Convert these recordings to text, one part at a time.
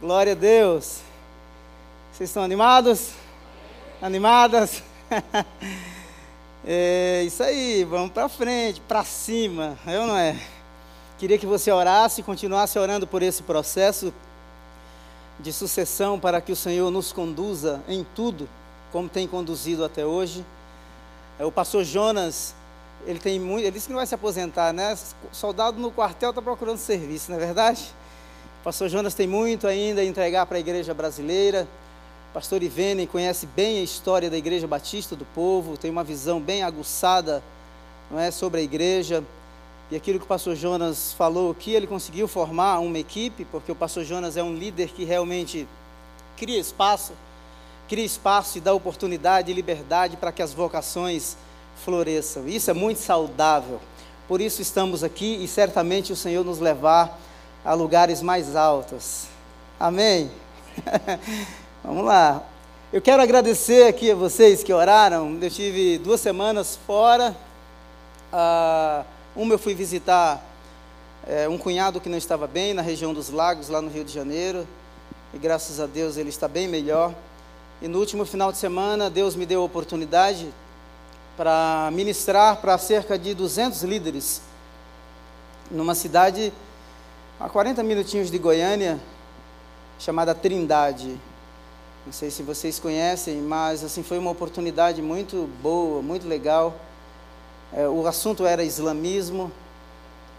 Glória a Deus. Vocês estão animados? Animadas? é isso aí, vamos para frente, para cima, eu não é? Queria que você orasse e continuasse orando por esse processo de sucessão para que o Senhor nos conduza em tudo, como tem conduzido até hoje. É, o pastor Jonas, ele tem muito, ele disse que não vai se aposentar, né? Soldado no quartel está procurando serviço, não é verdade? Pastor Jonas tem muito ainda a entregar para a igreja brasileira. Pastor Ivene conhece bem a história da igreja batista do povo, tem uma visão bem aguçada não é, sobre a igreja. E aquilo que o pastor Jonas falou aqui, ele conseguiu formar uma equipe, porque o pastor Jonas é um líder que realmente cria espaço, cria espaço e dá oportunidade e liberdade para que as vocações floresçam. Isso é muito saudável. Por isso estamos aqui e certamente o Senhor nos levar a lugares mais altos. Amém? Vamos lá. Eu quero agradecer aqui a vocês que oraram. Eu tive duas semanas fora. Ah, uma eu fui visitar é, um cunhado que não estava bem na região dos lagos, lá no Rio de Janeiro. E graças a Deus ele está bem melhor. E no último final de semana, Deus me deu a oportunidade para ministrar para cerca de 200 líderes numa cidade a 40 minutinhos de Goiânia, chamada Trindade. Não sei se vocês conhecem, mas assim foi uma oportunidade muito boa, muito legal. É, o assunto era islamismo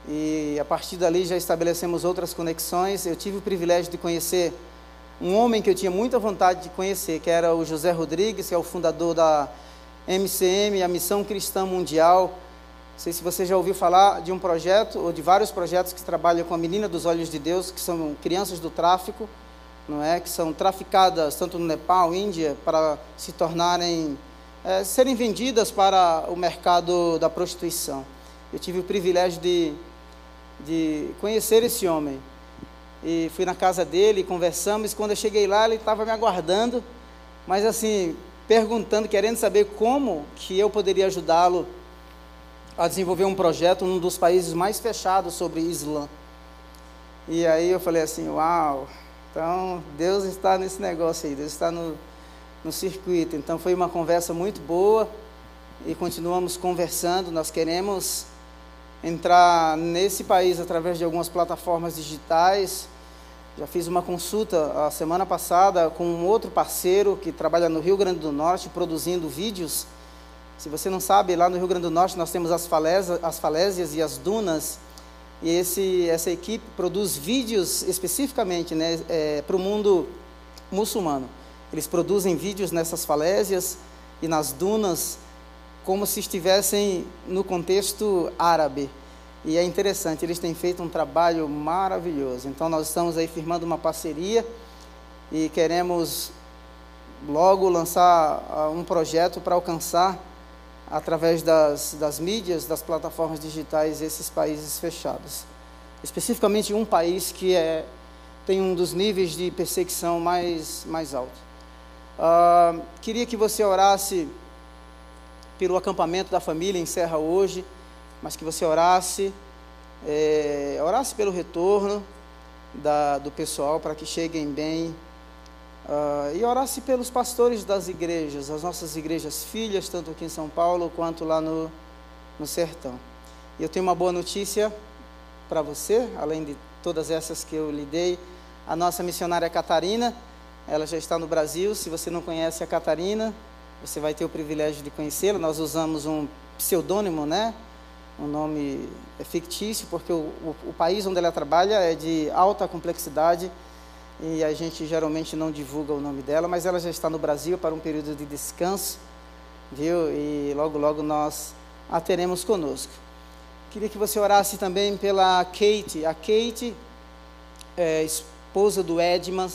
e a partir dali já estabelecemos outras conexões. Eu tive o privilégio de conhecer um homem que eu tinha muita vontade de conhecer, que era o José Rodrigues, que é o fundador da MCM, a Missão Cristã Mundial não sei se você já ouviu falar de um projeto, ou de vários projetos que trabalham com a menina dos olhos de Deus, que são crianças do tráfico, não é? que são traficadas tanto no Nepal, Índia, para se tornarem, é, serem vendidas para o mercado da prostituição. Eu tive o privilégio de, de conhecer esse homem. E fui na casa dele, conversamos, quando eu cheguei lá, ele estava me aguardando, mas assim, perguntando, querendo saber como que eu poderia ajudá-lo a desenvolver um projeto num dos países mais fechados sobre Islã. E aí eu falei assim, uau, então Deus está nesse negócio aí, Deus está no, no circuito. Então foi uma conversa muito boa e continuamos conversando. Nós queremos entrar nesse país através de algumas plataformas digitais. Já fiz uma consulta a semana passada com um outro parceiro que trabalha no Rio Grande do Norte produzindo vídeos se você não sabe, lá no Rio Grande do Norte nós temos as falésias, as falésias e as dunas, e esse, essa equipe produz vídeos especificamente né, é, para o mundo muçulmano. Eles produzem vídeos nessas falésias e nas dunas, como se estivessem no contexto árabe. E é interessante, eles têm feito um trabalho maravilhoso. Então, nós estamos aí firmando uma parceria e queremos logo lançar uh, um projeto para alcançar através das, das mídias, das plataformas digitais, esses países fechados. Especificamente um país que é, tem um dos níveis de perseguição mais, mais alto. Uh, queria que você orasse pelo acampamento da família, encerra hoje, mas que você orasse, é, orasse pelo retorno da, do pessoal para que cheguem bem Uh, e orasse pelos pastores das igrejas, as nossas igrejas filhas, tanto aqui em São Paulo quanto lá no, no sertão. E eu tenho uma boa notícia para você, além de todas essas que eu lhe dei. A nossa missionária Catarina, ela já está no Brasil. Se você não conhece a Catarina, você vai ter o privilégio de conhecê-la. Nós usamos um pseudônimo, né? Um nome é fictício, porque o, o, o país onde ela trabalha é de alta complexidade e a gente geralmente não divulga o nome dela, mas ela já está no Brasil para um período de descanso, viu? E logo, logo nós a teremos conosco. Queria que você orasse também pela Kate. A Kate, é, esposa do Edman,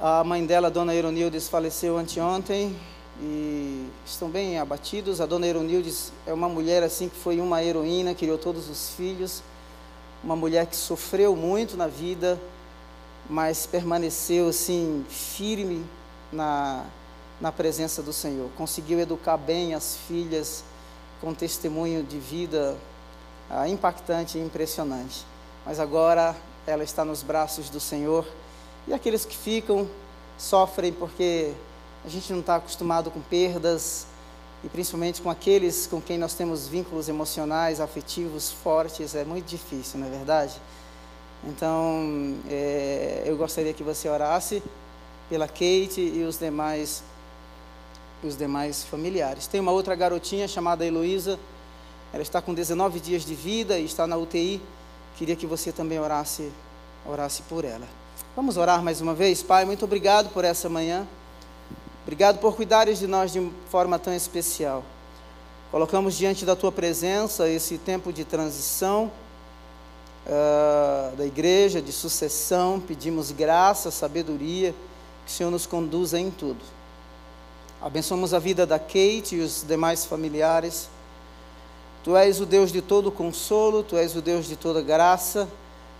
a mãe dela, dona Eronildes, faleceu anteontem e estão bem abatidos. A dona Eronildes é uma mulher assim que foi uma heroína, criou todos os filhos, uma mulher que sofreu muito na vida, mas permaneceu assim firme na, na presença do Senhor. Conseguiu educar bem as filhas com testemunho de vida ah, impactante e impressionante. Mas agora ela está nos braços do Senhor E aqueles que ficam sofrem porque a gente não está acostumado com perdas, e principalmente com aqueles com quem nós temos vínculos emocionais, afetivos fortes, é muito difícil, não é verdade? Então, é, eu gostaria que você orasse pela Kate e os demais, os demais familiares. Tem uma outra garotinha chamada Heloísa, ela está com 19 dias de vida e está na UTI. Queria que você também orasse, orasse por ela. Vamos orar mais uma vez, Pai. Muito obrigado por essa manhã. Obrigado por cuidares de nós de forma tão especial. Colocamos diante da tua presença esse tempo de transição uh, da igreja, de sucessão. Pedimos graça, sabedoria, que o Senhor nos conduza em tudo. Abençoamos a vida da Kate e os demais familiares. Tu és o Deus de todo consolo, tu és o Deus de toda graça,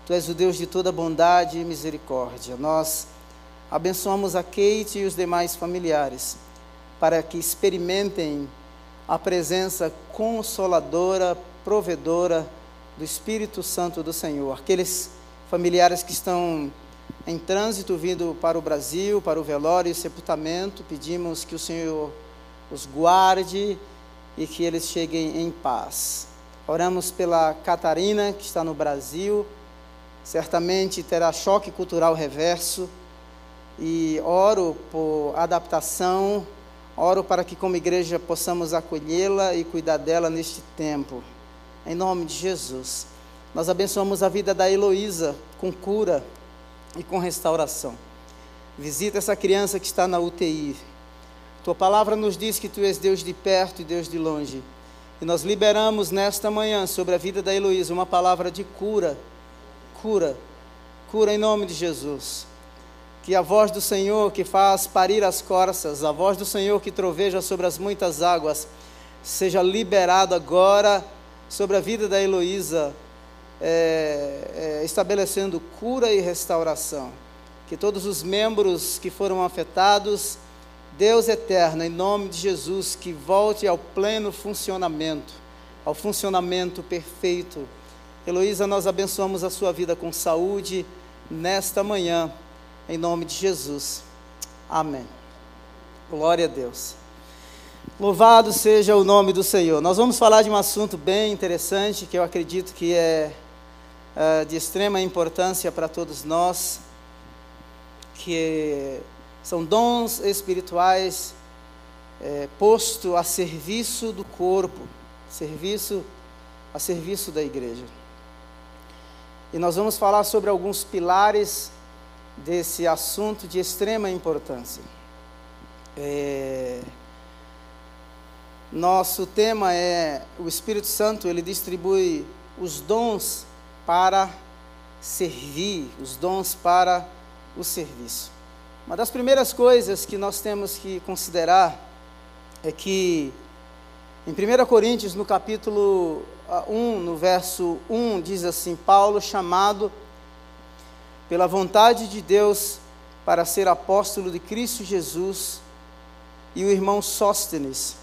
tu és o Deus de toda bondade e misericórdia. Nós abençoamos a Kate e os demais familiares para que experimentem a presença consoladora, provedora do Espírito Santo do Senhor. Aqueles familiares que estão em trânsito vindo para o Brasil, para o velório e sepultamento, pedimos que o Senhor os guarde e que eles cheguem em paz. Oramos pela Catarina, que está no Brasil, certamente terá choque cultural reverso e oro por adaptação, oro para que, como igreja, possamos acolhê-la e cuidar dela neste tempo. Em nome de Jesus. Nós abençoamos a vida da Heloísa com cura e com restauração. Visita essa criança que está na UTI. Tua palavra nos diz que tu és Deus de perto e Deus de longe. E nós liberamos nesta manhã sobre a vida da Heloísa uma palavra de cura. Cura. Cura em nome de Jesus que a voz do Senhor que faz parir as corças, a voz do Senhor que troveja sobre as muitas águas, seja liberado agora sobre a vida da Heloísa, é, é, estabelecendo cura e restauração. Que todos os membros que foram afetados, Deus eterno, em nome de Jesus, que volte ao pleno funcionamento, ao funcionamento perfeito. Heloísa, nós abençoamos a sua vida com saúde nesta manhã em nome de Jesus. Amém. Glória a Deus. Louvado seja o nome do Senhor. Nós vamos falar de um assunto bem interessante que eu acredito que é, é de extrema importância para todos nós, que são dons espirituais é, posto a serviço do corpo, serviço a serviço da igreja. E nós vamos falar sobre alguns pilares desse assunto de extrema importância. É, nosso tema é o Espírito Santo, ele distribui os dons para servir, os dons para o serviço. Uma das primeiras coisas que nós temos que considerar é que em 1 Coríntios, no capítulo 1, no verso 1, diz assim: Paulo, chamado pela vontade de Deus para ser apóstolo de Cristo Jesus, e o irmão Sóstenes.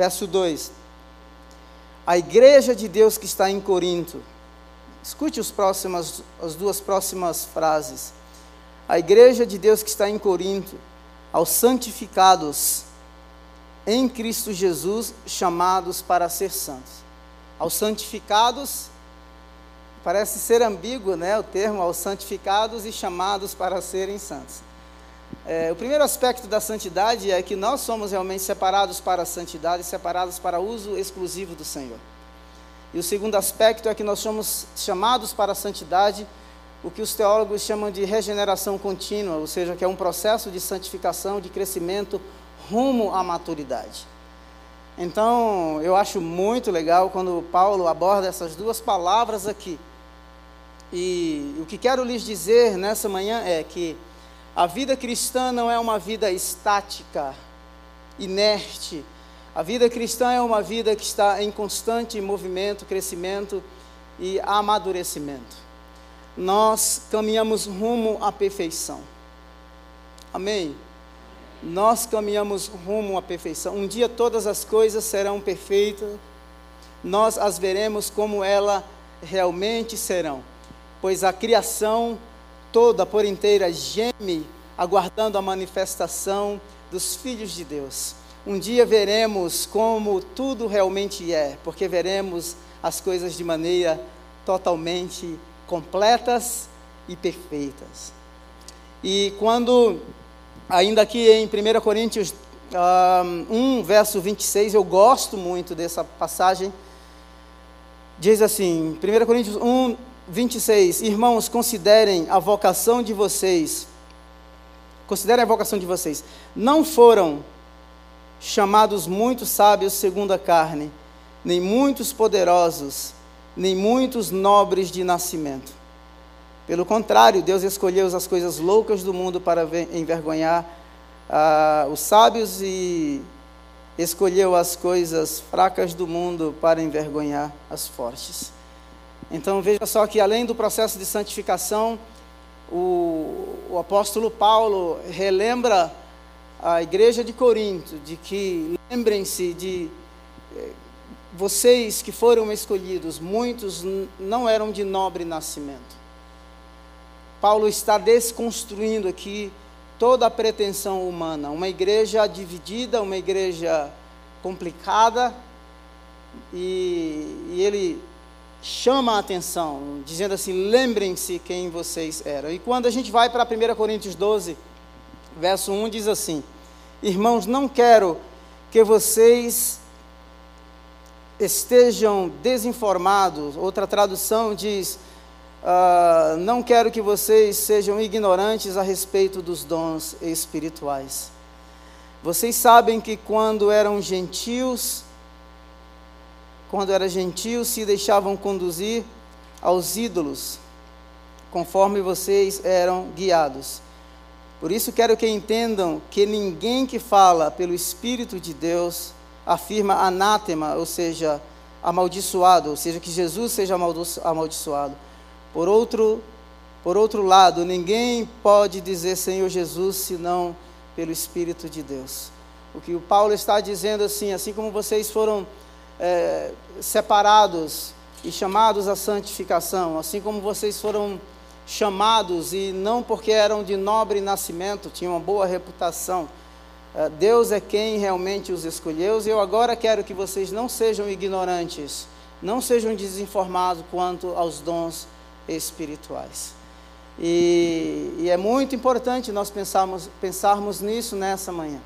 Verso 2. A igreja de Deus que está em Corinto. Escute os próximas, as duas próximas frases. A igreja de Deus que está em Corinto, aos santificados em Cristo Jesus, chamados para ser santos. Aos santificados Parece ser ambíguo né, o termo aos santificados e chamados para serem santos. É, o primeiro aspecto da santidade é que nós somos realmente separados para a santidade, separados para uso exclusivo do Senhor. E o segundo aspecto é que nós somos chamados para a santidade, o que os teólogos chamam de regeneração contínua, ou seja, que é um processo de santificação, de crescimento rumo à maturidade. Então, eu acho muito legal quando Paulo aborda essas duas palavras aqui e o que quero lhes dizer nessa manhã é que a vida cristã não é uma vida estática, inerte. A vida cristã é uma vida que está em constante movimento, crescimento e amadurecimento. Nós caminhamos rumo à perfeição. Amém? Nós caminhamos rumo à perfeição. Um dia todas as coisas serão perfeitas. Nós as veremos como elas realmente serão pois a criação toda por inteira geme, aguardando a manifestação dos filhos de Deus. Um dia veremos como tudo realmente é, porque veremos as coisas de maneira totalmente completas e perfeitas. E quando, ainda aqui em 1 Coríntios um, 1, verso 26, eu gosto muito dessa passagem, diz assim, 1 Coríntios 1, 26, irmãos, considerem a vocação de vocês, considerem a vocação de vocês, não foram chamados muitos sábios segundo a carne, nem muitos poderosos, nem muitos nobres de nascimento. Pelo contrário, Deus escolheu as coisas loucas do mundo para envergonhar ah, os sábios e escolheu as coisas fracas do mundo para envergonhar as fortes. Então veja só que além do processo de santificação, o, o apóstolo Paulo relembra a igreja de Corinto de que lembrem-se de eh, vocês que foram escolhidos, muitos não eram de nobre nascimento. Paulo está desconstruindo aqui toda a pretensão humana. Uma igreja dividida, uma igreja complicada, e, e ele chama a atenção, dizendo assim: lembrem-se quem vocês eram. E quando a gente vai para 1 Coríntios 12, verso 1, diz assim: Irmãos, não quero que vocês estejam desinformados. Outra tradução diz: uh, Não quero que vocês sejam ignorantes a respeito dos dons espirituais. Vocês sabem que quando eram gentios, quando eram gentios, se deixavam conduzir aos ídolos, conforme vocês eram guiados. Por isso quero que entendam que ninguém que fala pelo Espírito de Deus afirma anátema, ou seja, amaldiçoado, ou seja, que Jesus seja amaldiçoado. Por outro, por outro lado, ninguém pode dizer Senhor Jesus senão pelo Espírito de Deus. O que o Paulo está dizendo assim, assim como vocês foram é, separados e chamados à santificação, assim como vocês foram chamados e não porque eram de nobre nascimento, tinham uma boa reputação. É, Deus é quem realmente os escolheu, e eu agora quero que vocês não sejam ignorantes, não sejam desinformados quanto aos dons espirituais. E, e é muito importante nós pensarmos, pensarmos nisso nessa manhã.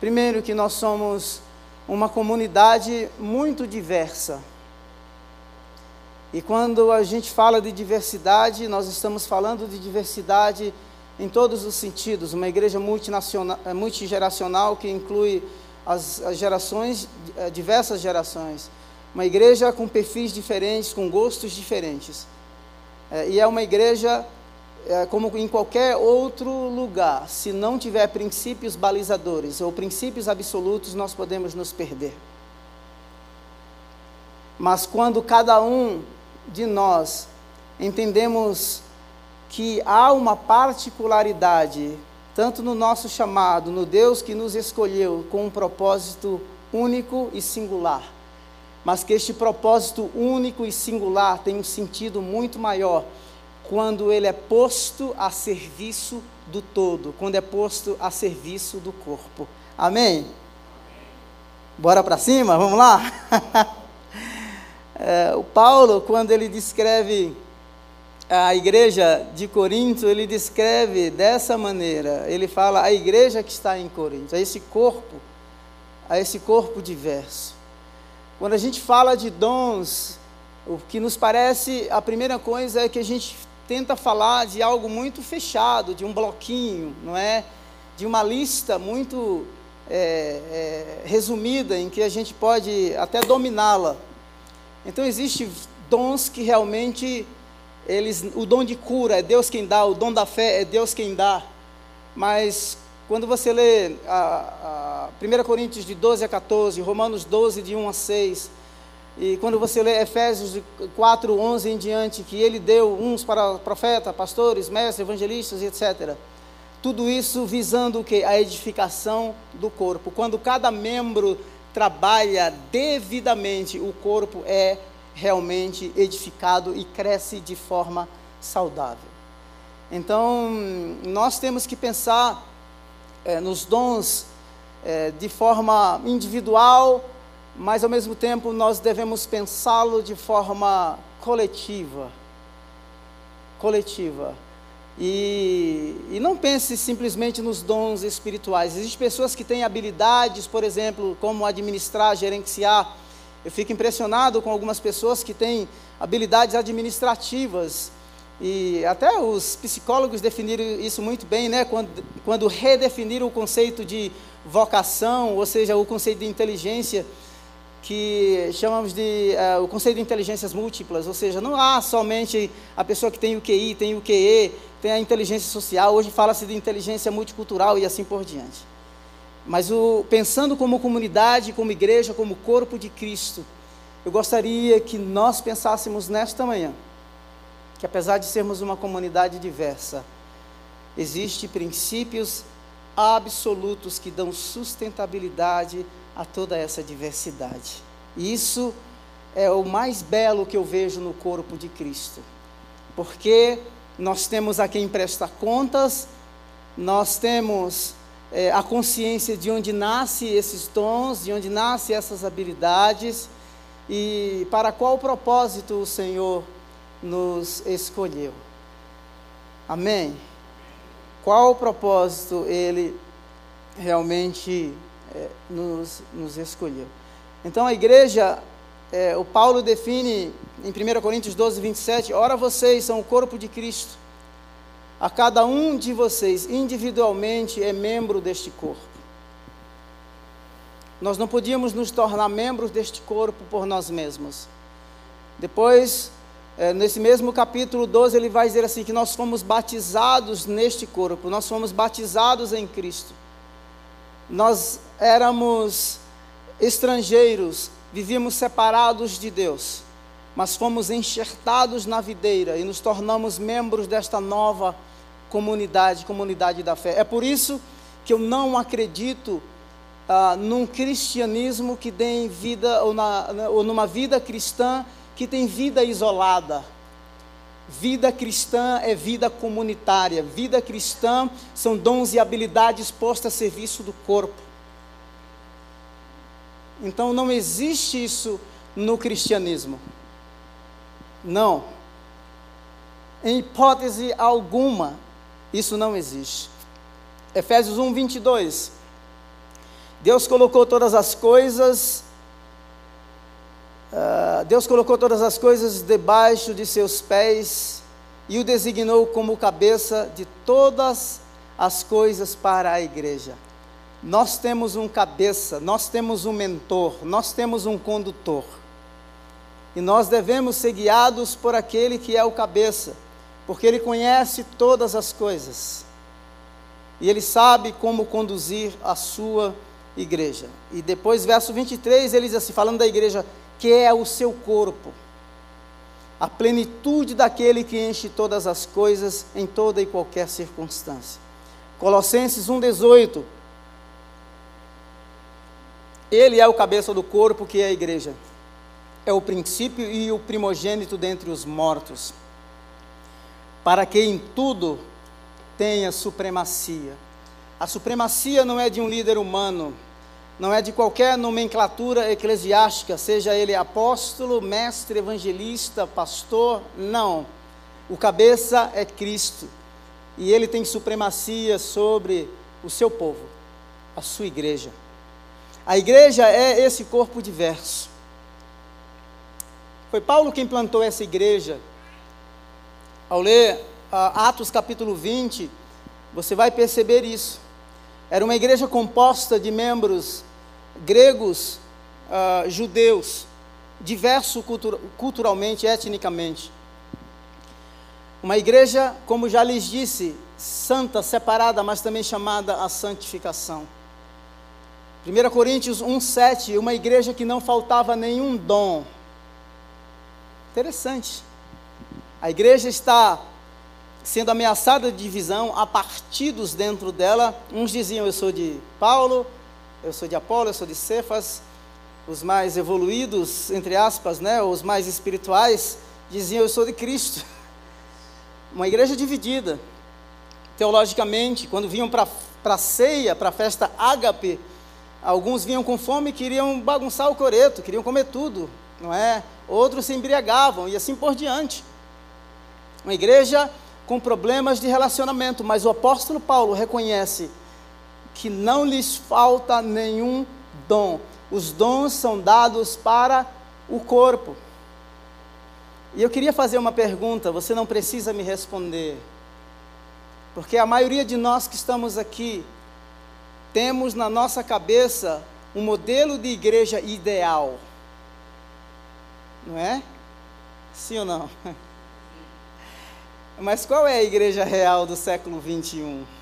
Primeiro, que nós somos uma comunidade muito diversa. E quando a gente fala de diversidade, nós estamos falando de diversidade em todos os sentidos. Uma igreja multinacional, eh, multigeracional que inclui as, as gerações, eh, diversas gerações. Uma igreja com perfis diferentes, com gostos diferentes. É, e é uma igreja é, como em qualquer outro lugar, se não tiver princípios balizadores ou princípios absolutos, nós podemos nos perder. Mas quando cada um de nós entendemos que há uma particularidade, tanto no nosso chamado, no Deus que nos escolheu com um propósito único e singular, mas que este propósito único e singular tem um sentido muito maior quando ele é posto a serviço do todo, quando é posto a serviço do corpo. Amém? Bora para cima? Vamos lá? é, o Paulo, quando ele descreve a igreja de Corinto, ele descreve dessa maneira. Ele fala a igreja que está em Corinto, a esse corpo, a esse corpo diverso. Quando a gente fala de dons, o que nos parece, a primeira coisa é que a gente tenta falar de algo muito fechado, de um bloquinho, não é? De uma lista muito é, é, resumida em que a gente pode até dominá-la. Então existem dons que realmente eles, o dom de cura é Deus quem dá, o dom da fé é Deus quem dá. Mas quando você lê a, a 1 Coríntios de 12 a 14, Romanos 12 de 1 a 6, e quando você lê Efésios 4, 11 em diante, que ele deu uns para profeta, pastores, mestres, evangelistas, etc. Tudo isso visando o que? A edificação do corpo. Quando cada membro trabalha devidamente, o corpo é realmente edificado e cresce de forma saudável. Então, nós temos que pensar é, nos dons é, de forma individual, mas ao mesmo tempo nós devemos pensá-lo de forma coletiva. Coletiva. E, e, não pense simplesmente nos dons espirituais. Existem pessoas que têm habilidades, por exemplo, como administrar, gerenciar. Eu fico impressionado com algumas pessoas que têm habilidades administrativas. E até os psicólogos definiram isso muito bem, né? quando, quando redefiniram o conceito de vocação, ou seja, o conceito de inteligência, que chamamos de uh, o conceito de inteligências múltiplas, ou seja, não há somente a pessoa que tem o QI, tem o QE, tem a inteligência social, hoje fala-se de inteligência multicultural e assim por diante. Mas o, pensando como comunidade, como igreja, como corpo de Cristo, eu gostaria que nós pensássemos nesta manhã, que apesar de sermos uma comunidade diversa, existem princípios absolutos que dão sustentabilidade a toda essa diversidade. Isso é o mais belo que eu vejo no corpo de Cristo. Porque nós temos a quem presta contas, nós temos é, a consciência de onde nascem esses dons, de onde nascem essas habilidades e para qual propósito o Senhor nos escolheu. Amém? Qual propósito Ele realmente é, nos, nos escolheu. Então a igreja, é, o Paulo define em 1 Coríntios 12, 27, ora vocês são o corpo de Cristo, a cada um de vocês individualmente é membro deste corpo. Nós não podíamos nos tornar membros deste corpo por nós mesmos. Depois, é, nesse mesmo capítulo 12, ele vai dizer assim: que nós fomos batizados neste corpo, nós fomos batizados em Cristo. Nós éramos estrangeiros, vivíamos separados de Deus, mas fomos enxertados na videira e nos tornamos membros desta nova comunidade, comunidade da fé. É por isso que eu não acredito ah, num cristianismo que tem vida, ou, na, ou numa vida cristã que tem vida isolada Vida cristã é vida comunitária. Vida cristã são dons e habilidades postas a serviço do corpo. Então não existe isso no cristianismo. Não. Em hipótese alguma, isso não existe. Efésios 1, 22. Deus colocou todas as coisas Uh, Deus colocou todas as coisas debaixo de seus pés e o designou como cabeça de todas as coisas para a igreja. Nós temos um cabeça, nós temos um mentor, nós temos um condutor. E nós devemos ser guiados por aquele que é o cabeça, porque ele conhece todas as coisas. E ele sabe como conduzir a sua igreja. E depois, verso 23, ele diz assim, falando da igreja que é o seu corpo, a plenitude daquele que enche todas as coisas em toda e qualquer circunstância. Colossenses 1,18. Ele é o cabeça do corpo, que é a igreja. É o princípio e o primogênito dentre os mortos, para que em tudo tenha supremacia. A supremacia não é de um líder humano, não é de qualquer nomenclatura eclesiástica, seja ele apóstolo, mestre, evangelista, pastor, não. O cabeça é Cristo e ele tem supremacia sobre o seu povo, a sua igreja. A igreja é esse corpo diverso. Foi Paulo quem plantou essa igreja. Ao ler uh, Atos capítulo 20, você vai perceber isso. Era uma igreja composta de membros gregos, uh, judeus, diverso cultura, culturalmente, etnicamente. Uma igreja, como já lhes disse, santa, separada, mas também chamada a santificação. 1 Coríntios 1,7, uma igreja que não faltava nenhum dom. Interessante. A igreja está sendo ameaçada de divisão, há partidos dentro dela. Uns diziam eu sou de Paulo, eu sou de Apolo, eu sou de Cefas, os mais evoluídos, entre aspas, né, os mais espirituais, diziam eu sou de Cristo. Uma igreja dividida. teologicamente, quando vinham para a ceia, para a festa ágape, alguns vinham com fome e queriam bagunçar o coreto, queriam comer tudo, não é? Outros se embriagavam e assim por diante. Uma igreja com problemas de relacionamento, mas o apóstolo Paulo reconhece que não lhes falta nenhum dom. Os dons são dados para o corpo. E eu queria fazer uma pergunta, você não precisa me responder. Porque a maioria de nós que estamos aqui temos na nossa cabeça um modelo de igreja ideal. Não é? Sim ou não? Mas qual é a igreja real do século 21?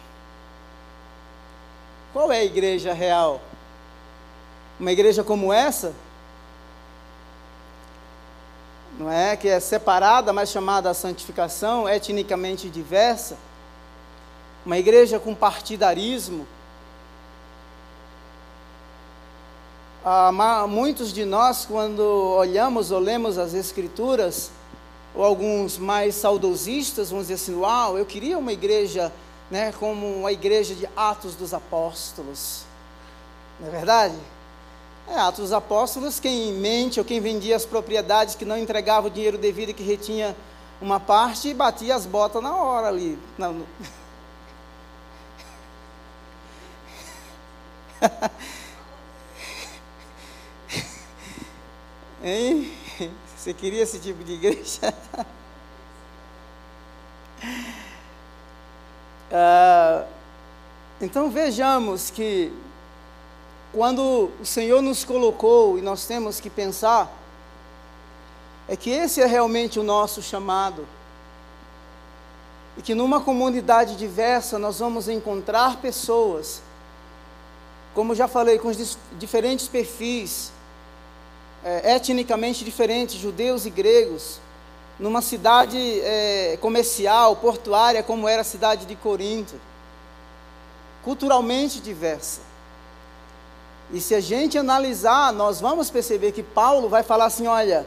Qual é a igreja real? Uma igreja como essa? Não é? Que é separada, mas chamada a santificação, etnicamente diversa uma igreja com partidarismo. Ah, muitos de nós, quando olhamos ou lemos as Escrituras, ou alguns mais saudosistas vão dizer assim: Uau, eu queria uma igreja né, como a igreja de Atos dos Apóstolos. Não é verdade? É, Atos dos Apóstolos, quem mente ou quem vendia as propriedades que não entregava o dinheiro devido e que retinha uma parte, batia as botas na hora ali. Não, hein? Você queria esse tipo de igreja? ah, então vejamos que quando o Senhor nos colocou e nós temos que pensar, é que esse é realmente o nosso chamado. E que numa comunidade diversa nós vamos encontrar pessoas como já falei, com diferentes perfis, é, etnicamente diferentes, judeus e gregos, numa cidade é, comercial, portuária, como era a cidade de Corinto, culturalmente diversa. E se a gente analisar, nós vamos perceber que Paulo vai falar assim: olha,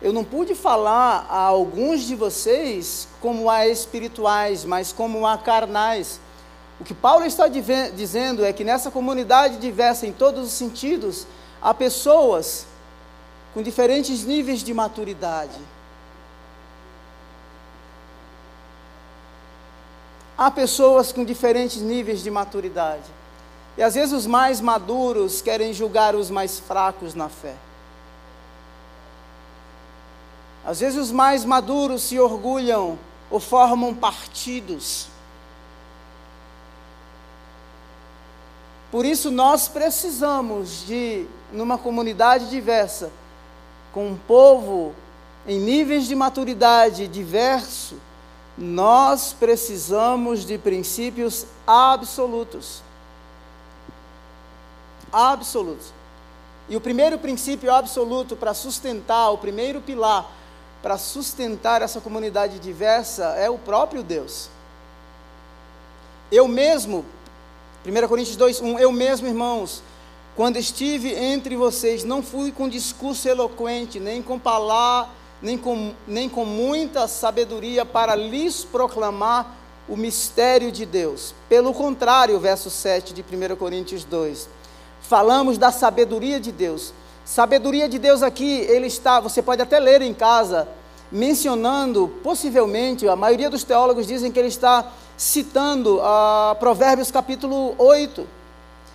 eu não pude falar a alguns de vocês como a espirituais, mas como a carnais o que Paulo está dizendo é que nessa comunidade diversa em todos os sentidos, há pessoas com diferentes níveis de maturidade. Há pessoas com diferentes níveis de maturidade. E às vezes os mais maduros querem julgar os mais fracos na fé. Às vezes os mais maduros se orgulham ou formam partidos Por isso nós precisamos de, numa comunidade diversa, com um povo em níveis de maturidade diverso, nós precisamos de princípios absolutos. Absolutos. E o primeiro princípio absoluto para sustentar, o primeiro pilar para sustentar essa comunidade diversa é o próprio Deus. Eu mesmo 1 Coríntios 2, 1, eu mesmo, irmãos, quando estive entre vocês, não fui com discurso eloquente, nem com palavra, nem com, nem com muita sabedoria para lhes proclamar o mistério de Deus. Pelo contrário, verso 7 de 1 Coríntios 2, falamos da sabedoria de Deus. Sabedoria de Deus aqui, ele está, você pode até ler em casa, mencionando, possivelmente, a maioria dos teólogos dizem que ele está citando a Provérbios capítulo 8,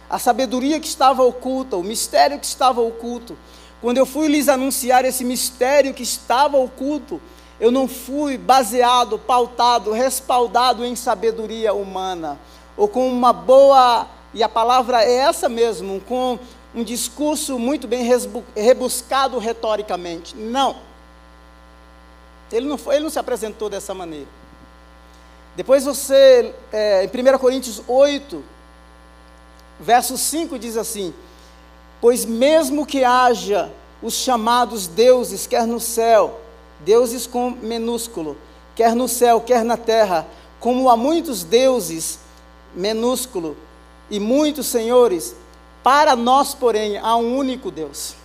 a sabedoria que estava oculta, o mistério que estava oculto. Quando eu fui lhes anunciar esse mistério que estava oculto, eu não fui baseado, pautado, respaldado em sabedoria humana, ou com uma boa, e a palavra é essa mesmo, com um discurso muito bem rebuscado retoricamente. Não. Ele não, foi, ele não se apresentou dessa maneira. Depois você, é, em 1 Coríntios 8, verso 5 diz assim: Pois mesmo que haja os chamados deuses, quer no céu, deuses com minúsculo, quer no céu, quer na terra, como há muitos deuses, minúsculo, e muitos senhores, para nós, porém, há um único Deus.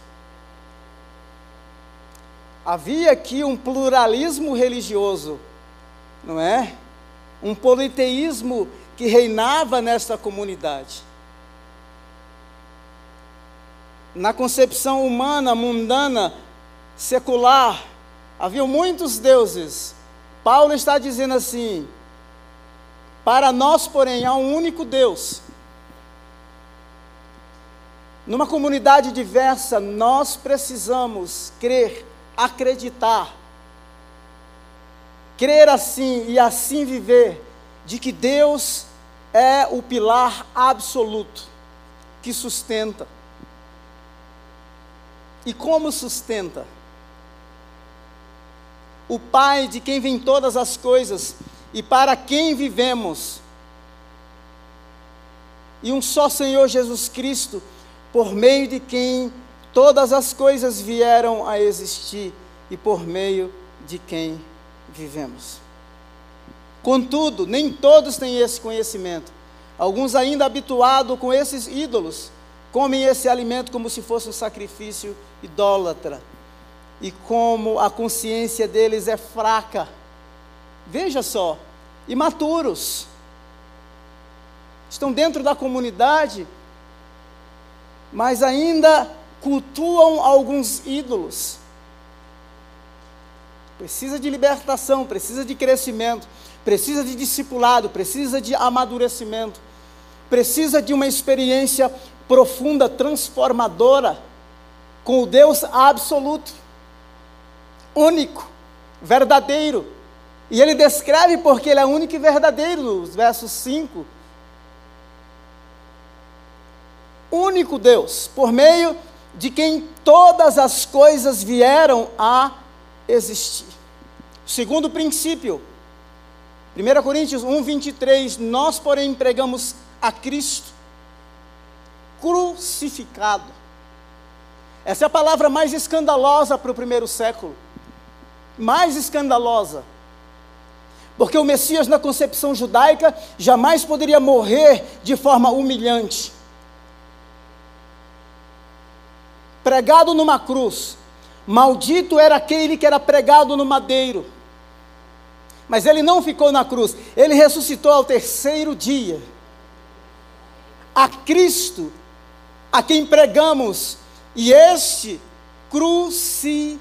Havia aqui um pluralismo religioso, não é? um politeísmo que reinava nesta comunidade. Na concepção humana, mundana, secular, havia muitos deuses. Paulo está dizendo assim: para nós, porém, há um único Deus. Numa comunidade diversa, nós precisamos crer, acreditar, crer assim e assim viver, de que Deus é o pilar absoluto que sustenta. E como sustenta? O Pai de quem vem todas as coisas e para quem vivemos. E um só Senhor Jesus Cristo, por meio de quem todas as coisas vieram a existir e por meio de quem vivemos. Contudo, nem todos têm esse conhecimento. Alguns, ainda habituados com esses ídolos, comem esse alimento como se fosse um sacrifício idólatra. E como a consciência deles é fraca. Veja só, imaturos. Estão dentro da comunidade, mas ainda cultuam alguns ídolos. Precisa de libertação, precisa de crescimento, precisa de discipulado, precisa de amadurecimento, precisa de uma experiência profunda, transformadora com o Deus absoluto, único, verdadeiro. E ele descreve porque ele é único e verdadeiro, nos versos 5. Único Deus, por meio de quem todas as coisas vieram a existir. Segundo princípio, 1 Coríntios 1, 23, nós, porém, pregamos a Cristo crucificado. Essa é a palavra mais escandalosa para o primeiro século. Mais escandalosa. Porque o Messias, na concepção judaica, jamais poderia morrer de forma humilhante. Pregado numa cruz, Maldito era aquele que era pregado no madeiro. Mas ele não ficou na cruz, ele ressuscitou ao terceiro dia. A Cristo, a quem pregamos, e este crucificado.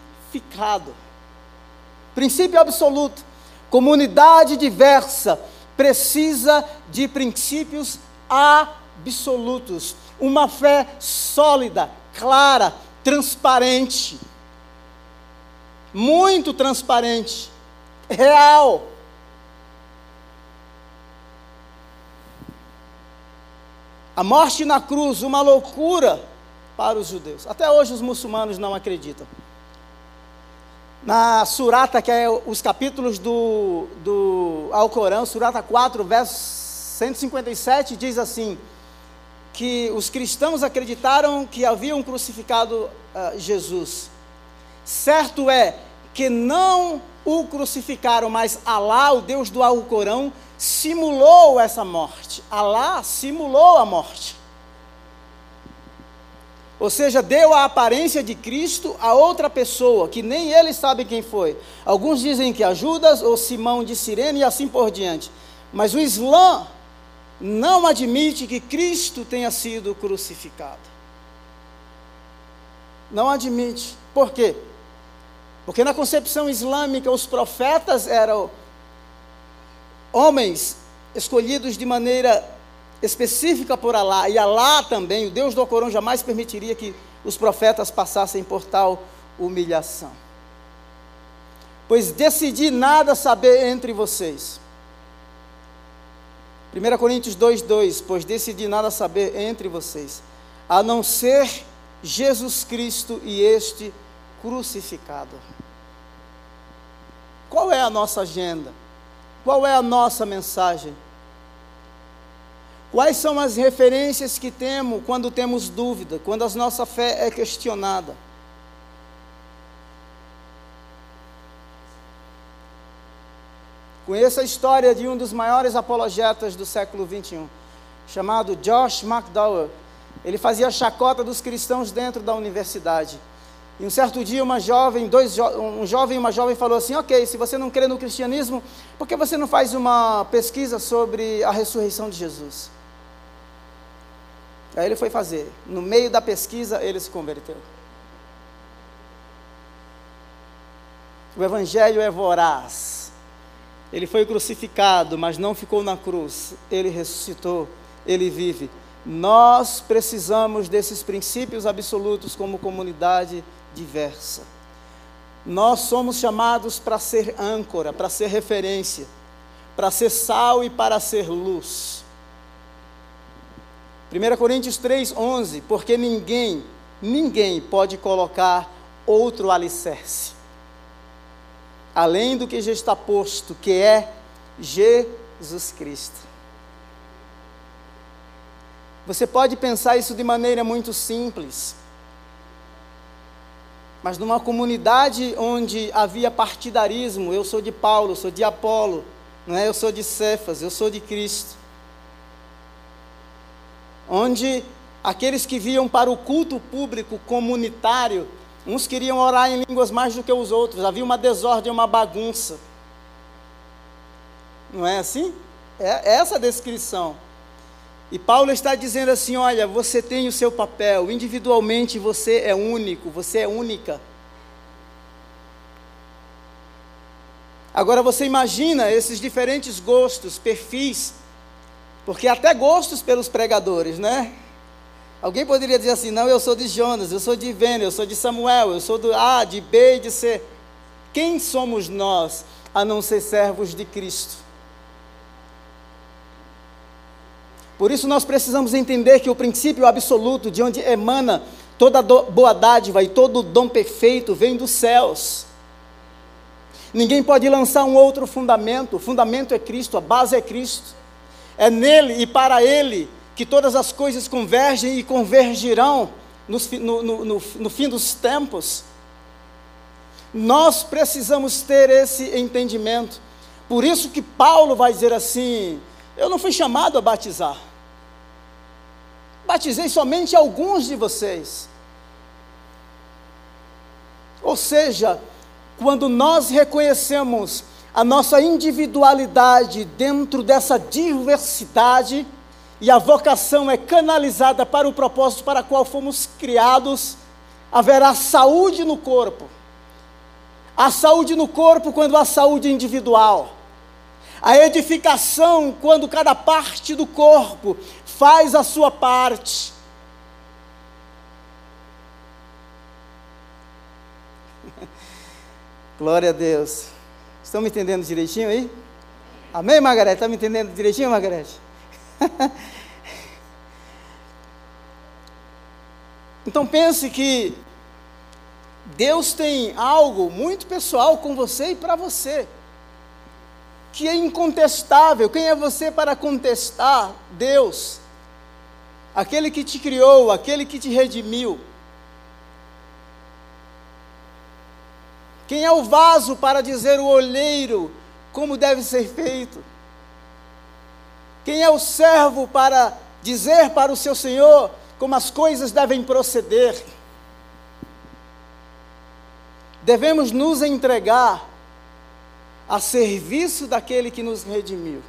Princípio absoluto: comunidade diversa precisa de princípios absolutos, uma fé sólida, clara, transparente muito transparente, real. A morte na cruz, uma loucura para os judeus. Até hoje os muçulmanos não acreditam. Na Surata, que é os capítulos do, do Alcorão, Surata 4, verso 157, diz assim: que os cristãos acreditaram que haviam crucificado uh, Jesus. Certo é que não o crucificaram, mas Alá, o Deus do Alcorão, simulou essa morte. Alá simulou a morte. Ou seja, deu a aparência de Cristo a outra pessoa, que nem ele sabe quem foi. Alguns dizem que é Judas ou Simão de Sirene e assim por diante. Mas o Islã não admite que Cristo tenha sido crucificado. Não admite. Por quê? Porque na concepção islâmica, os profetas eram homens escolhidos de maneira específica por Alá, e Alá também, o Deus do Alcorão, jamais permitiria que os profetas passassem por tal humilhação. Pois decidi nada saber entre vocês. 1 Coríntios 2,2: Pois decidi nada saber entre vocês, a não ser Jesus Cristo e este crucificado. Qual é a nossa agenda? Qual é a nossa mensagem? Quais são as referências que temos quando temos dúvida, quando a nossa fé é questionada? Conheço a história de um dos maiores apologetas do século 21, chamado Josh McDowell. Ele fazia chacota dos cristãos dentro da universidade. E um certo dia, uma jovem, dois jo um jovem e uma jovem falou assim: Ok, se você não crê no cristianismo, por que você não faz uma pesquisa sobre a ressurreição de Jesus? Aí ele foi fazer. No meio da pesquisa, ele se converteu. O Evangelho é voraz. Ele foi crucificado, mas não ficou na cruz. Ele ressuscitou, ele vive. Nós precisamos desses princípios absolutos como comunidade diversa. Nós somos chamados para ser âncora, para ser referência, para ser sal e para ser luz. 1 Coríntios 3:11, porque ninguém, ninguém pode colocar outro alicerce além do que já está posto, que é Jesus Cristo. Você pode pensar isso de maneira muito simples. Mas numa comunidade onde havia partidarismo, eu sou de Paulo, eu sou de Apolo, não é? eu sou de Cefas, eu sou de Cristo. Onde aqueles que viam para o culto público comunitário Uns queriam orar em línguas mais do que os outros, havia uma desordem, uma bagunça. Não é assim? É essa a descrição. E Paulo está dizendo assim: olha, você tem o seu papel, individualmente você é único, você é única. Agora você imagina esses diferentes gostos, perfis, porque até gostos pelos pregadores, né? Alguém poderia dizer assim: não, eu sou de Jonas, eu sou de Vênia, eu sou de Samuel, eu sou do A, de B e de C. Quem somos nós a não ser servos de Cristo? Por isso nós precisamos entender que o princípio absoluto de onde emana toda boa dádiva e todo dom perfeito vem dos céus. Ninguém pode lançar um outro fundamento, o fundamento é Cristo, a base é Cristo. É nele e para ele que todas as coisas convergem e convergirão no, no, no, no fim dos tempos. Nós precisamos ter esse entendimento. Por isso que Paulo vai dizer assim: Eu não fui chamado a batizar. Batizei somente alguns de vocês. Ou seja, quando nós reconhecemos a nossa individualidade dentro dessa diversidade, e a vocação é canalizada para o propósito para o qual fomos criados, haverá saúde no corpo. A saúde no corpo quando há saúde individual. A edificação quando cada parte do corpo faz a sua parte. Glória a Deus. Estão me entendendo direitinho aí? Amém, Margarete? Está me entendendo direitinho, Margarete? então pense que Deus tem algo muito pessoal com você e para você, que é incontestável. Quem é você para contestar Deus? Aquele que te criou, aquele que te redimiu. Quem é o vaso para dizer o olheiro como deve ser feito? Quem é o servo para dizer para o seu senhor como as coisas devem proceder? Devemos nos entregar a serviço daquele que nos redimiu,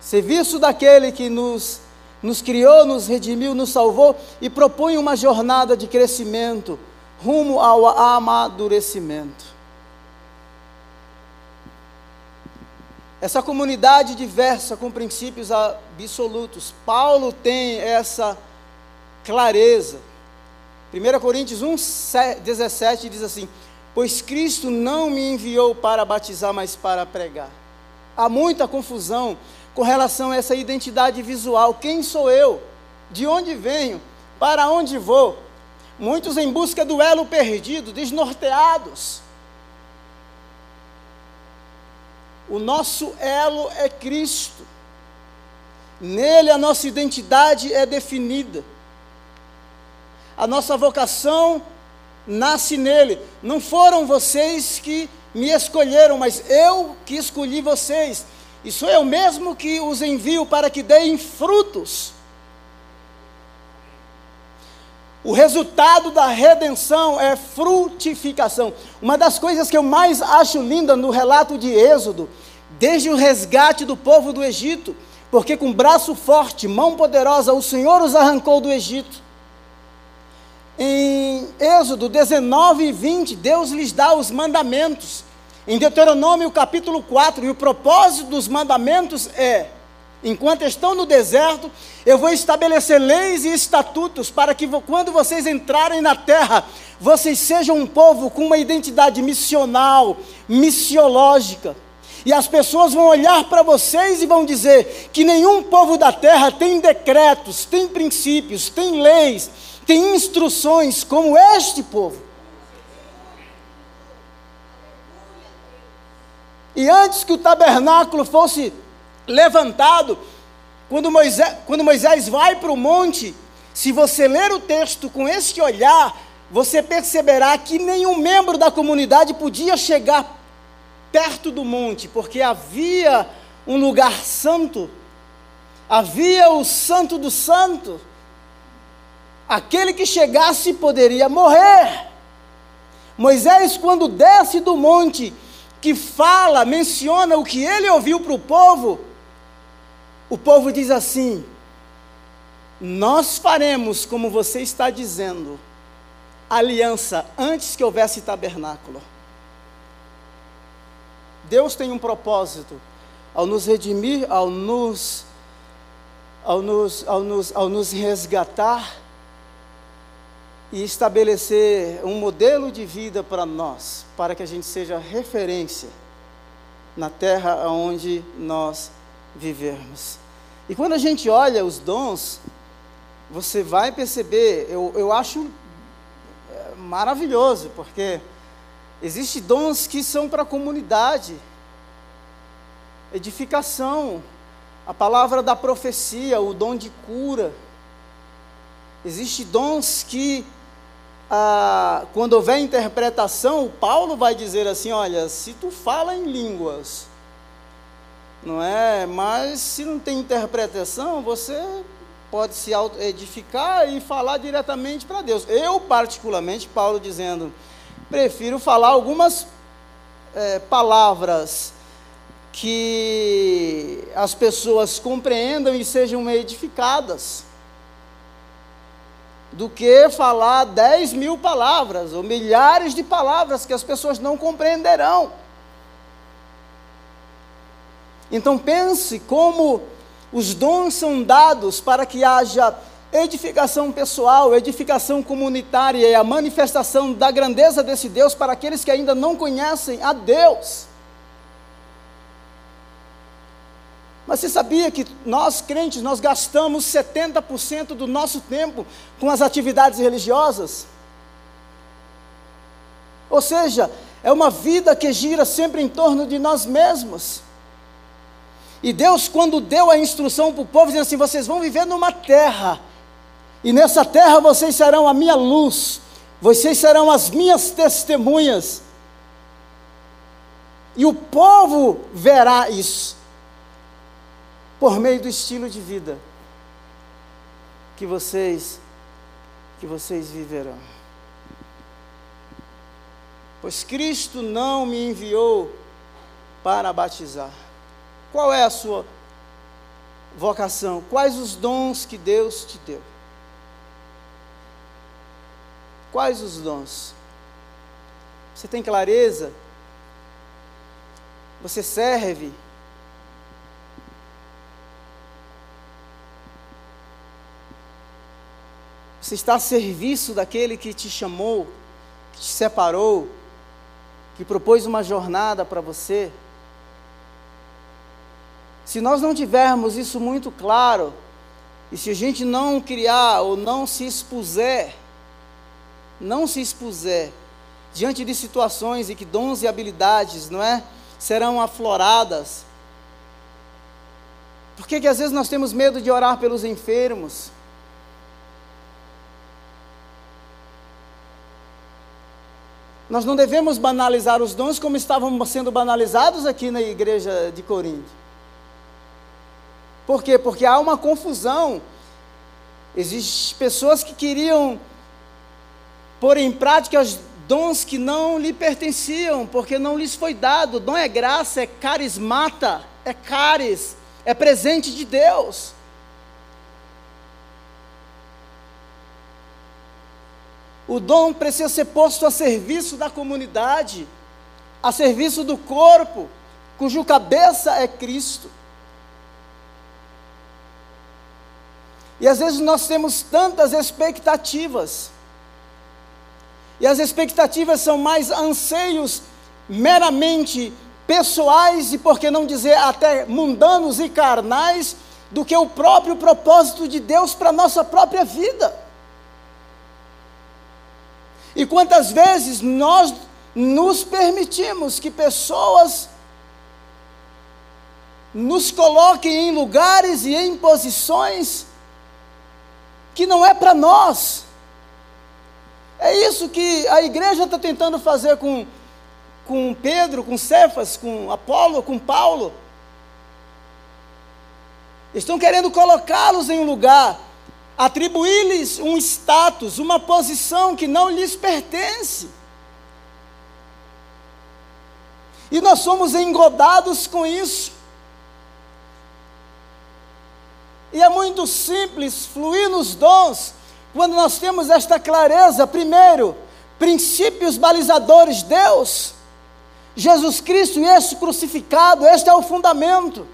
serviço daquele que nos, nos criou, nos redimiu, nos salvou e propõe uma jornada de crescimento rumo ao amadurecimento. Essa comunidade diversa com princípios absolutos. Paulo tem essa clareza. 1 Coríntios 1, 17 diz assim: Pois Cristo não me enviou para batizar, mas para pregar. Há muita confusão com relação a essa identidade visual. Quem sou eu? De onde venho? Para onde vou? Muitos em busca do elo perdido, desnorteados. O nosso elo é Cristo. Nele a nossa identidade é definida. A nossa vocação nasce nele. Não foram vocês que me escolheram, mas eu que escolhi vocês. E sou eu mesmo que os envio para que deem frutos. O resultado da redenção é frutificação. Uma das coisas que eu mais acho linda no relato de Êxodo, desde o resgate do povo do Egito, porque com braço forte, mão poderosa, o Senhor os arrancou do Egito. Em Êxodo 19 e 20, Deus lhes dá os mandamentos. Em Deuteronômio capítulo 4, e o propósito dos mandamentos é Enquanto estão no deserto, eu vou estabelecer leis e estatutos para que quando vocês entrarem na terra, vocês sejam um povo com uma identidade missional, missiológica. E as pessoas vão olhar para vocês e vão dizer que nenhum povo da terra tem decretos, tem princípios, tem leis, tem instruções como este povo. E antes que o tabernáculo fosse levantado. Quando Moisés, quando Moisés vai para o monte, se você ler o texto com este olhar, você perceberá que nenhum membro da comunidade podia chegar perto do monte, porque havia um lugar santo, havia o santo do santo. Aquele que chegasse poderia morrer. Moisés, quando desce do monte, que fala, menciona o que ele ouviu para o povo, o povo diz assim: Nós faremos como você está dizendo, aliança antes que houvesse tabernáculo. Deus tem um propósito ao nos redimir, ao nos, ao nos, ao nos, ao nos resgatar e estabelecer um modelo de vida para nós, para que a gente seja referência na terra onde nós vivermos. E quando a gente olha os dons, você vai perceber, eu, eu acho é, maravilhoso, porque existem dons que são para a comunidade, edificação, a palavra da profecia, o dom de cura. Existem dons que, ah, quando houver interpretação, Paulo vai dizer assim: olha, se tu fala em línguas, não é? Mas se não tem interpretação, você pode se edificar e falar diretamente para Deus. Eu, particularmente, Paulo dizendo, prefiro falar algumas é, palavras que as pessoas compreendam e sejam edificadas, do que falar 10 mil palavras ou milhares de palavras que as pessoas não compreenderão. Então pense como os dons são dados para que haja edificação pessoal, edificação comunitária e a manifestação da grandeza desse Deus para aqueles que ainda não conhecem a Deus. Mas você sabia que nós crentes, nós gastamos 70% do nosso tempo com as atividades religiosas? Ou seja, é uma vida que gira sempre em torno de nós mesmos. E Deus, quando deu a instrução para o povo, dizendo assim: vocês vão viver numa terra, e nessa terra vocês serão a minha luz, vocês serão as minhas testemunhas. E o povo verá isso, por meio do estilo de vida que vocês que vocês viverão. Pois Cristo não me enviou para batizar, qual é a sua vocação? Quais os dons que Deus te deu? Quais os dons? Você tem clareza? Você serve? Você está a serviço daquele que te chamou, que te separou, que propôs uma jornada para você? Se nós não tivermos isso muito claro, e se a gente não criar ou não se expuser, não se expuser diante de situações em que dons e habilidades, não é, serão afloradas. Por que às vezes nós temos medo de orar pelos enfermos? Nós não devemos banalizar os dons como estavam sendo banalizados aqui na igreja de Corinto. Por quê? Porque há uma confusão. Existem pessoas que queriam pôr em prática os dons que não lhe pertenciam, porque não lhes foi dado. Dom é graça, é carismata, é caris, é presente de Deus. O dom precisa ser posto a serviço da comunidade, a serviço do corpo, cujo cabeça é Cristo. E às vezes nós temos tantas expectativas, e as expectativas são mais anseios meramente pessoais e, por que não dizer, até mundanos e carnais, do que o próprio propósito de Deus para a nossa própria vida. E quantas vezes nós nos permitimos que pessoas nos coloquem em lugares e em posições que não é para nós. É isso que a igreja está tentando fazer com, com Pedro, com Cefas, com Apolo, com Paulo. Estão querendo colocá-los em um lugar, atribuir-lhes um status, uma posição que não lhes pertence. E nós somos engodados com isso. E é muito simples fluir nos dons quando nós temos esta clareza, primeiro, princípios balizadores, Deus, Jesus Cristo e esse crucificado, este é o fundamento.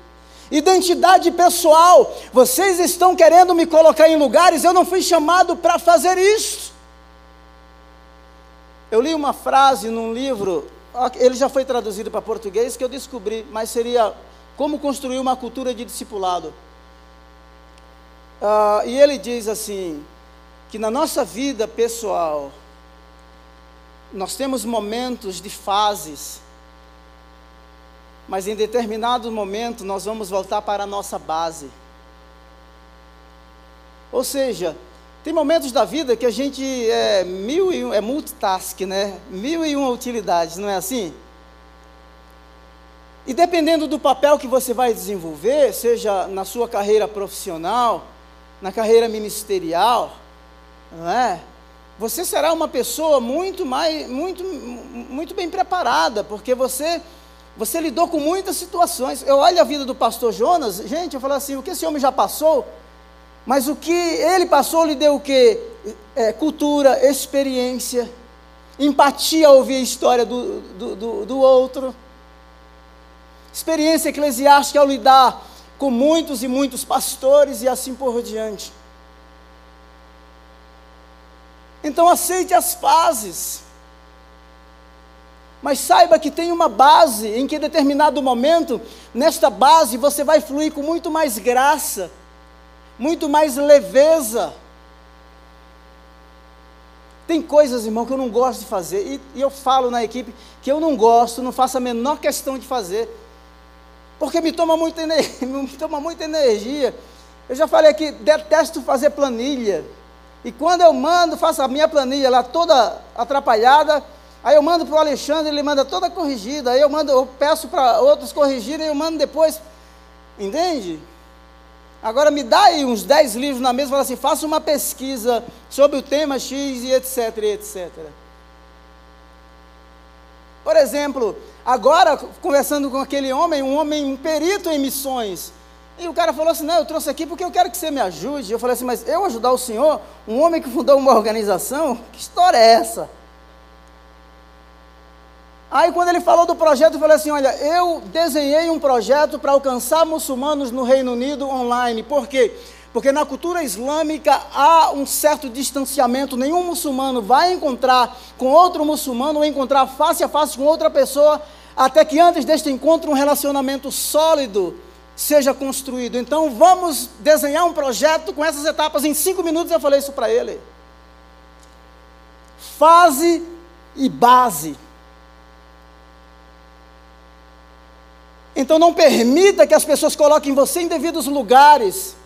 Identidade pessoal, vocês estão querendo me colocar em lugares, eu não fui chamado para fazer isso. Eu li uma frase num livro, ele já foi traduzido para português, que eu descobri, mas seria Como Construir uma Cultura de Discipulado. Uh, e ele diz assim: que na nossa vida pessoal, nós temos momentos de fases, mas em determinado momento nós vamos voltar para a nossa base. Ou seja, tem momentos da vida que a gente é mil e um, é multitask, né? Mil e uma utilidades, não é assim? E dependendo do papel que você vai desenvolver, seja na sua carreira profissional, na carreira ministerial, não é? Você será uma pessoa muito mais, muito, muito bem preparada, porque você, você lidou com muitas situações. Eu olho a vida do pastor Jonas, gente, eu falo assim, o que esse homem já passou? Mas o que ele passou lhe deu o quê? É, cultura, experiência, empatia ao ouvir a história do, do, do, do outro, experiência eclesiástica ao lidar com muitos e muitos pastores e assim por diante. Então aceite as fases. Mas saiba que tem uma base em que em determinado momento, nesta base você vai fluir com muito mais graça, muito mais leveza. Tem coisas, irmão, que eu não gosto de fazer, e, e, eu falo na equipe que eu não gosto, não faço a menor questão de fazer, porque me toma muita, me toma muita energia. Eu já falei aqui, detesto fazer planilha. E quando eu mando, faço a minha planilha lá toda atrapalhada, aí eu mando para o Alexandre, ele manda toda corrigida, aí eu mando, eu peço para outros corrigirem, eu mando depois. Entende? Agora me dá aí uns 10 livros na mesa fala assim, faça uma pesquisa sobre o tema X e etc, etc. Por exemplo, agora conversando com aquele homem, um homem um perito em missões, e o cara falou assim: Não, eu trouxe aqui porque eu quero que você me ajude. Eu falei assim: Mas eu ajudar o senhor, um homem que fundou uma organização? Que história é essa? Aí, quando ele falou do projeto, eu falei assim: Olha, eu desenhei um projeto para alcançar muçulmanos no Reino Unido online. Por quê? Porque na cultura islâmica há um certo distanciamento. Nenhum muçulmano vai encontrar com outro muçulmano ou encontrar face a face com outra pessoa, até que antes deste encontro um relacionamento sólido seja construído. Então vamos desenhar um projeto com essas etapas. Em cinco minutos eu falei isso para ele. Fase e base. Então não permita que as pessoas coloquem você em devidos lugares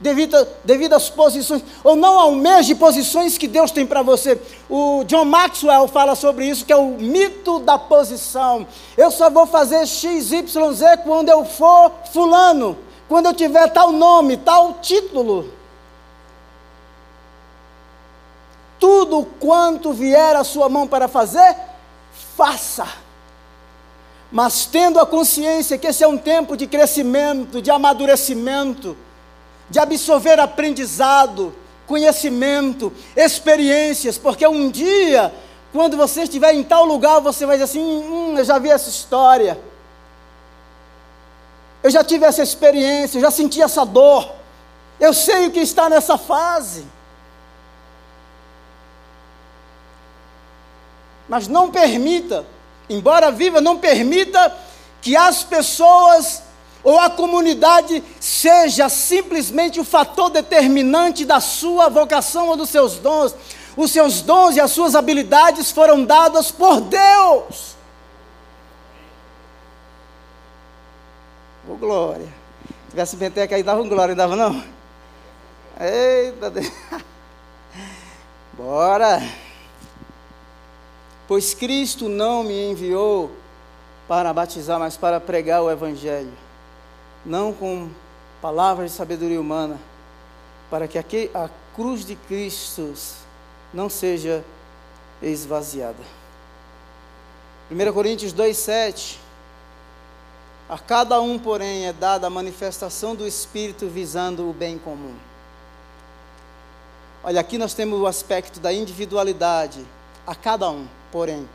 devido, devido às posições, ou não almeje posições que Deus tem para você. O John Maxwell fala sobre isso, que é o mito da posição. Eu só vou fazer X, Y, Z quando eu for fulano, quando eu tiver tal nome, tal título. Tudo quanto vier à sua mão para fazer, faça. Mas tendo a consciência que esse é um tempo de crescimento, de amadurecimento, de absorver aprendizado, conhecimento, experiências, porque um dia, quando você estiver em tal lugar, você vai dizer assim: hum, eu já vi essa história, eu já tive essa experiência, eu já senti essa dor, eu sei o que está nessa fase. Mas não permita, embora viva, não permita que as pessoas ou a comunidade seja simplesmente o fator determinante da sua vocação ou dos seus dons. Os seus dons e as suas habilidades foram dadas por Deus. Ô oh, glória. Se tivesse penteca aí, dava um glória, dava não? Eita Deus. Bora. Pois Cristo não me enviou para batizar, mas para pregar o Evangelho, não com palavras de sabedoria humana, para que a cruz de Cristo não seja esvaziada. 1 Coríntios 2,7 A cada um, porém, é dada a manifestação do Espírito visando o bem comum. Olha, aqui nós temos o aspecto da individualidade, a cada um porém.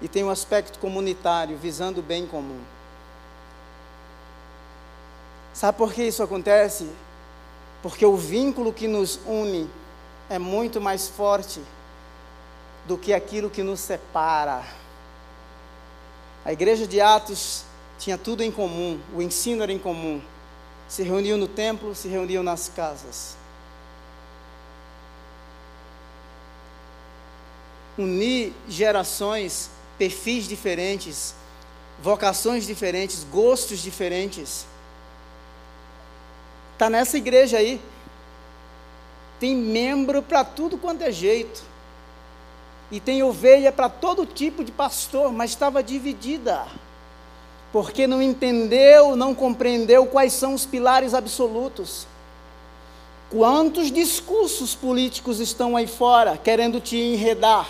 E tem um aspecto comunitário, visando o bem comum. Sabe por que isso acontece? Porque o vínculo que nos une é muito mais forte do que aquilo que nos separa. A igreja de Atos tinha tudo em comum, o ensino era em comum. Se reuniam no templo, se reuniam nas casas. Unir gerações, perfis diferentes, vocações diferentes, gostos diferentes. Está nessa igreja aí. Tem membro para tudo quanto é jeito. E tem ovelha para todo tipo de pastor, mas estava dividida. Porque não entendeu, não compreendeu quais são os pilares absolutos. Quantos discursos políticos estão aí fora querendo te enredar?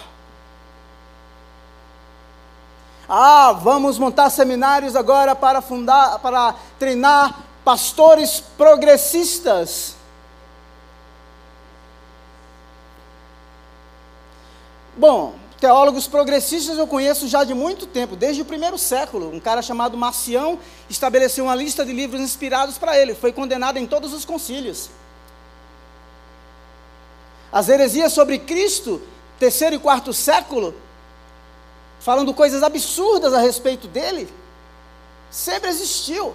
Ah, vamos montar seminários agora para fundar, para treinar pastores progressistas. Bom, teólogos progressistas eu conheço já de muito tempo, desde o primeiro século. Um cara chamado Marcião estabeleceu uma lista de livros inspirados para ele, foi condenado em todos os concílios. As heresias sobre Cristo, terceiro e quarto século, falando coisas absurdas a respeito dele, sempre existiu.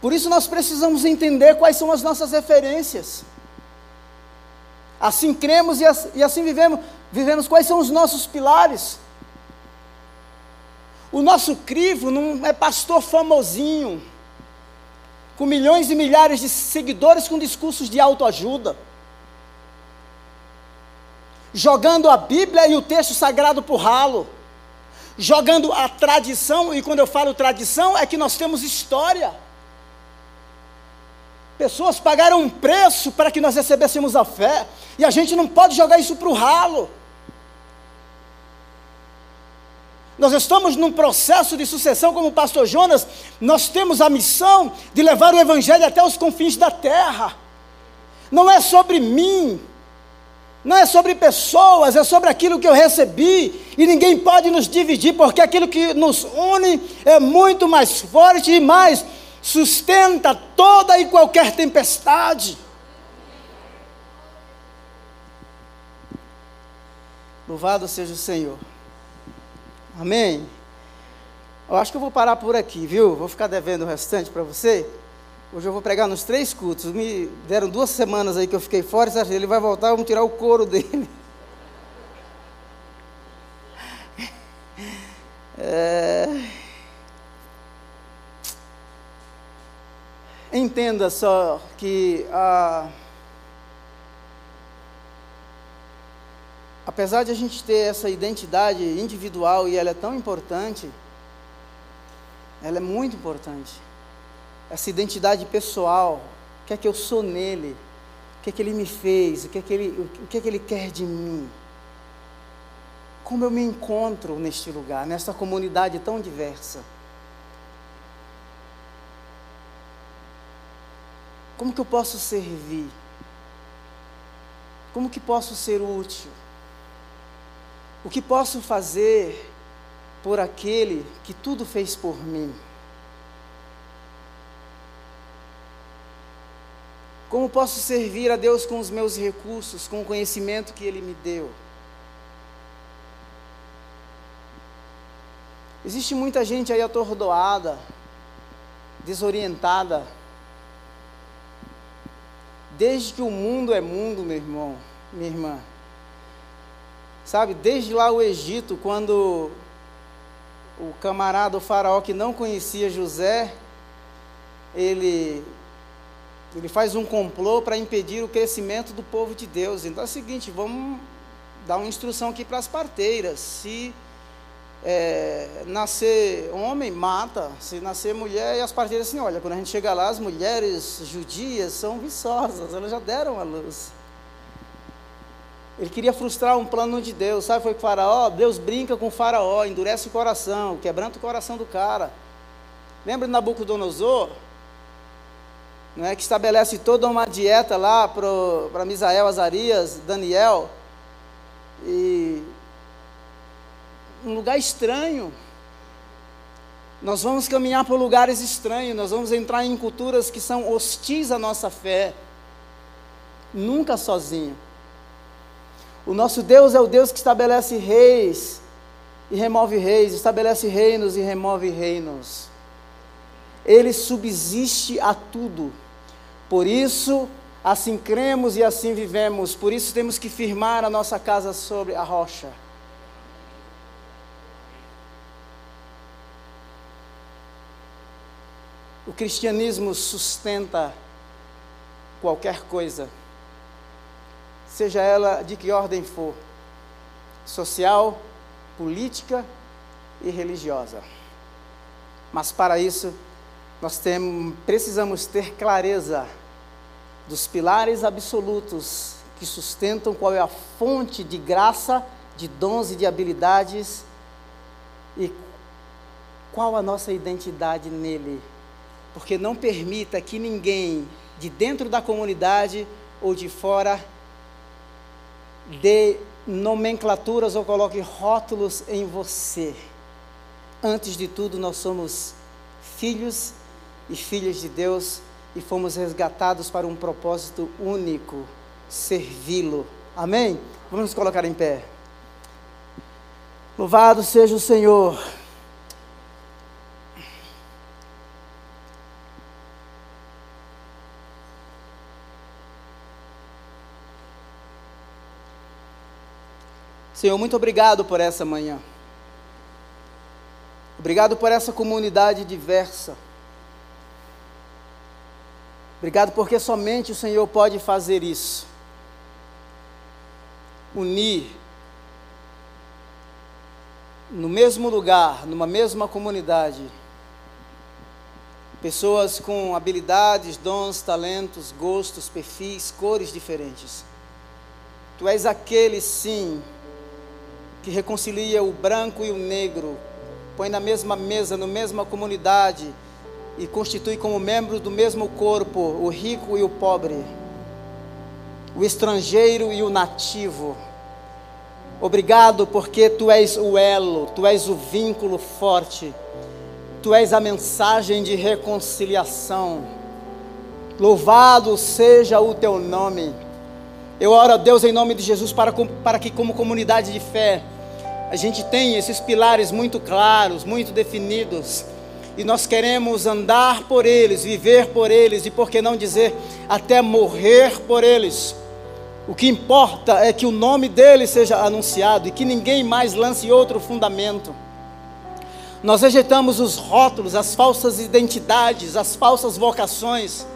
Por isso nós precisamos entender quais são as nossas referências. Assim cremos e assim vivemos, vivemos quais são os nossos pilares. O nosso crivo não é pastor famosinho, com milhões e milhares de seguidores com discursos de autoajuda jogando a Bíblia e o texto sagrado por ralo, jogando a tradição, e quando eu falo tradição, é que nós temos história. Pessoas pagaram um preço para que nós recebêssemos a fé, e a gente não pode jogar isso para o ralo. Nós estamos num processo de sucessão, como o pastor Jonas, nós temos a missão de levar o Evangelho até os confins da terra. Não é sobre mim, não é sobre pessoas, é sobre aquilo que eu recebi, e ninguém pode nos dividir, porque aquilo que nos une é muito mais forte e mais sustenta toda e qualquer tempestade. Louvado seja o Senhor. Amém. Eu acho que eu vou parar por aqui, viu? Vou ficar devendo o restante para você. Hoje eu vou pregar nos três cultos. Me deram duas semanas aí que eu fiquei fora. Que ele vai voltar? Vamos tirar o couro dele. É... Entenda só que a... apesar de a gente ter essa identidade individual e ela é tão importante, ela é muito importante essa identidade pessoal que é que eu sou nele, o que é que ele me fez, o que é que ele, o que é que ele quer de mim. Como eu me encontro neste lugar, nessa comunidade tão diversa. Como que eu posso servir? Como que posso ser útil? O que posso fazer por aquele que tudo fez por mim? Como posso servir a Deus com os meus recursos, com o conhecimento que Ele me deu? Existe muita gente aí atordoada, desorientada. Desde que o mundo é mundo, meu irmão, minha irmã. Sabe, desde lá o Egito, quando o camarada, o faraó que não conhecia José, ele ele faz um complô para impedir o crescimento do povo de Deus. Então é o seguinte, vamos dar uma instrução aqui para as parteiras. Se é, nascer homem, mata. Se nascer mulher, e as parteiras assim, olha, quando a gente chega lá, as mulheres judias são viçosas, elas já deram a luz. Ele queria frustrar um plano de Deus, sabe? Foi com faraó, Deus brinca com faraó, endurece o coração, quebranta o coração do cara. Lembra de Nabucodonosor? É, que estabelece toda uma dieta lá para Misael, Azarias, Daniel, e um lugar estranho. Nós vamos caminhar por lugares estranhos, nós vamos entrar em culturas que são hostis à nossa fé, nunca sozinho. O nosso Deus é o Deus que estabelece reis e remove reis, estabelece reinos e remove reinos. Ele subsiste a tudo. Por isso, assim cremos e assim vivemos. Por isso temos que firmar a nossa casa sobre a rocha. O cristianismo sustenta qualquer coisa, seja ela de que ordem for, social, política e religiosa. Mas para isso, nós temos, precisamos ter clareza dos pilares absolutos que sustentam qual é a fonte de graça, de dons e de habilidades e qual a nossa identidade nele. Porque não permita que ninguém de dentro da comunidade ou de fora dê nomenclaturas ou coloque rótulos em você. Antes de tudo, nós somos filhos e filhas de Deus e fomos resgatados para um propósito único: servi-lo. Amém? Vamos nos colocar em pé. Louvado seja o Senhor. Senhor, muito obrigado por essa manhã. Obrigado por essa comunidade diversa. Obrigado porque somente o Senhor pode fazer isso. Unir no mesmo lugar, numa mesma comunidade, pessoas com habilidades, dons, talentos, gostos, perfis, cores diferentes. Tu és aquele, sim, que reconcilia o branco e o negro, põe na mesma mesa, na mesma comunidade e constitui como membros do mesmo corpo o rico e o pobre, o estrangeiro e o nativo. Obrigado porque tu és o elo, tu és o vínculo forte, tu és a mensagem de reconciliação. Louvado seja o teu nome. Eu oro a Deus em nome de Jesus para, para que, como comunidade de fé, a gente tenha esses pilares muito claros, muito definidos e nós queremos andar por eles, viver por eles e, por que não dizer, até morrer por eles. O que importa é que o nome deles seja anunciado e que ninguém mais lance outro fundamento. Nós rejeitamos os rótulos, as falsas identidades, as falsas vocações.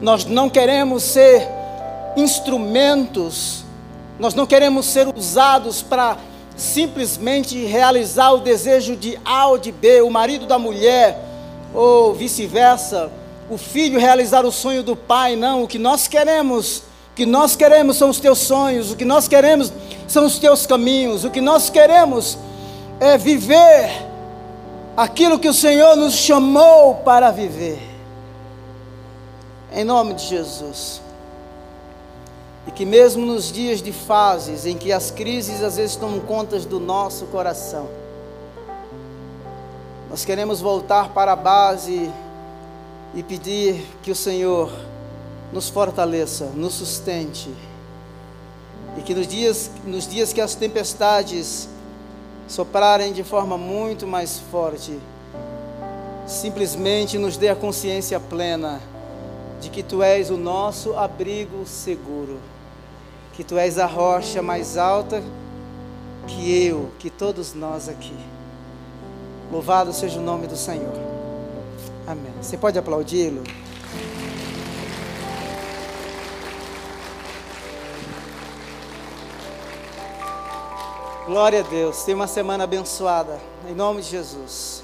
Nós não queremos ser instrumentos, nós não queremos ser usados para simplesmente realizar o desejo de A ou de B, o marido da mulher, ou vice-versa, o filho realizar o sonho do pai, não. O que nós queremos, o que nós queremos são os teus sonhos, o que nós queremos são os teus caminhos, o que nós queremos é viver aquilo que o Senhor nos chamou para viver. Em nome de Jesus. E que mesmo nos dias de fases em que as crises às vezes tomam conta do nosso coração, nós queremos voltar para a base e pedir que o Senhor nos fortaleça, nos sustente. E que nos dias, nos dias que as tempestades soprarem de forma muito mais forte, simplesmente nos dê a consciência plena de que Tu és o nosso abrigo seguro, que Tu és a rocha mais alta que eu, que todos nós aqui. Louvado seja o nome do Senhor. Amém. Você pode aplaudi-lo? Glória a Deus. Tenha uma semana abençoada. Em nome de Jesus.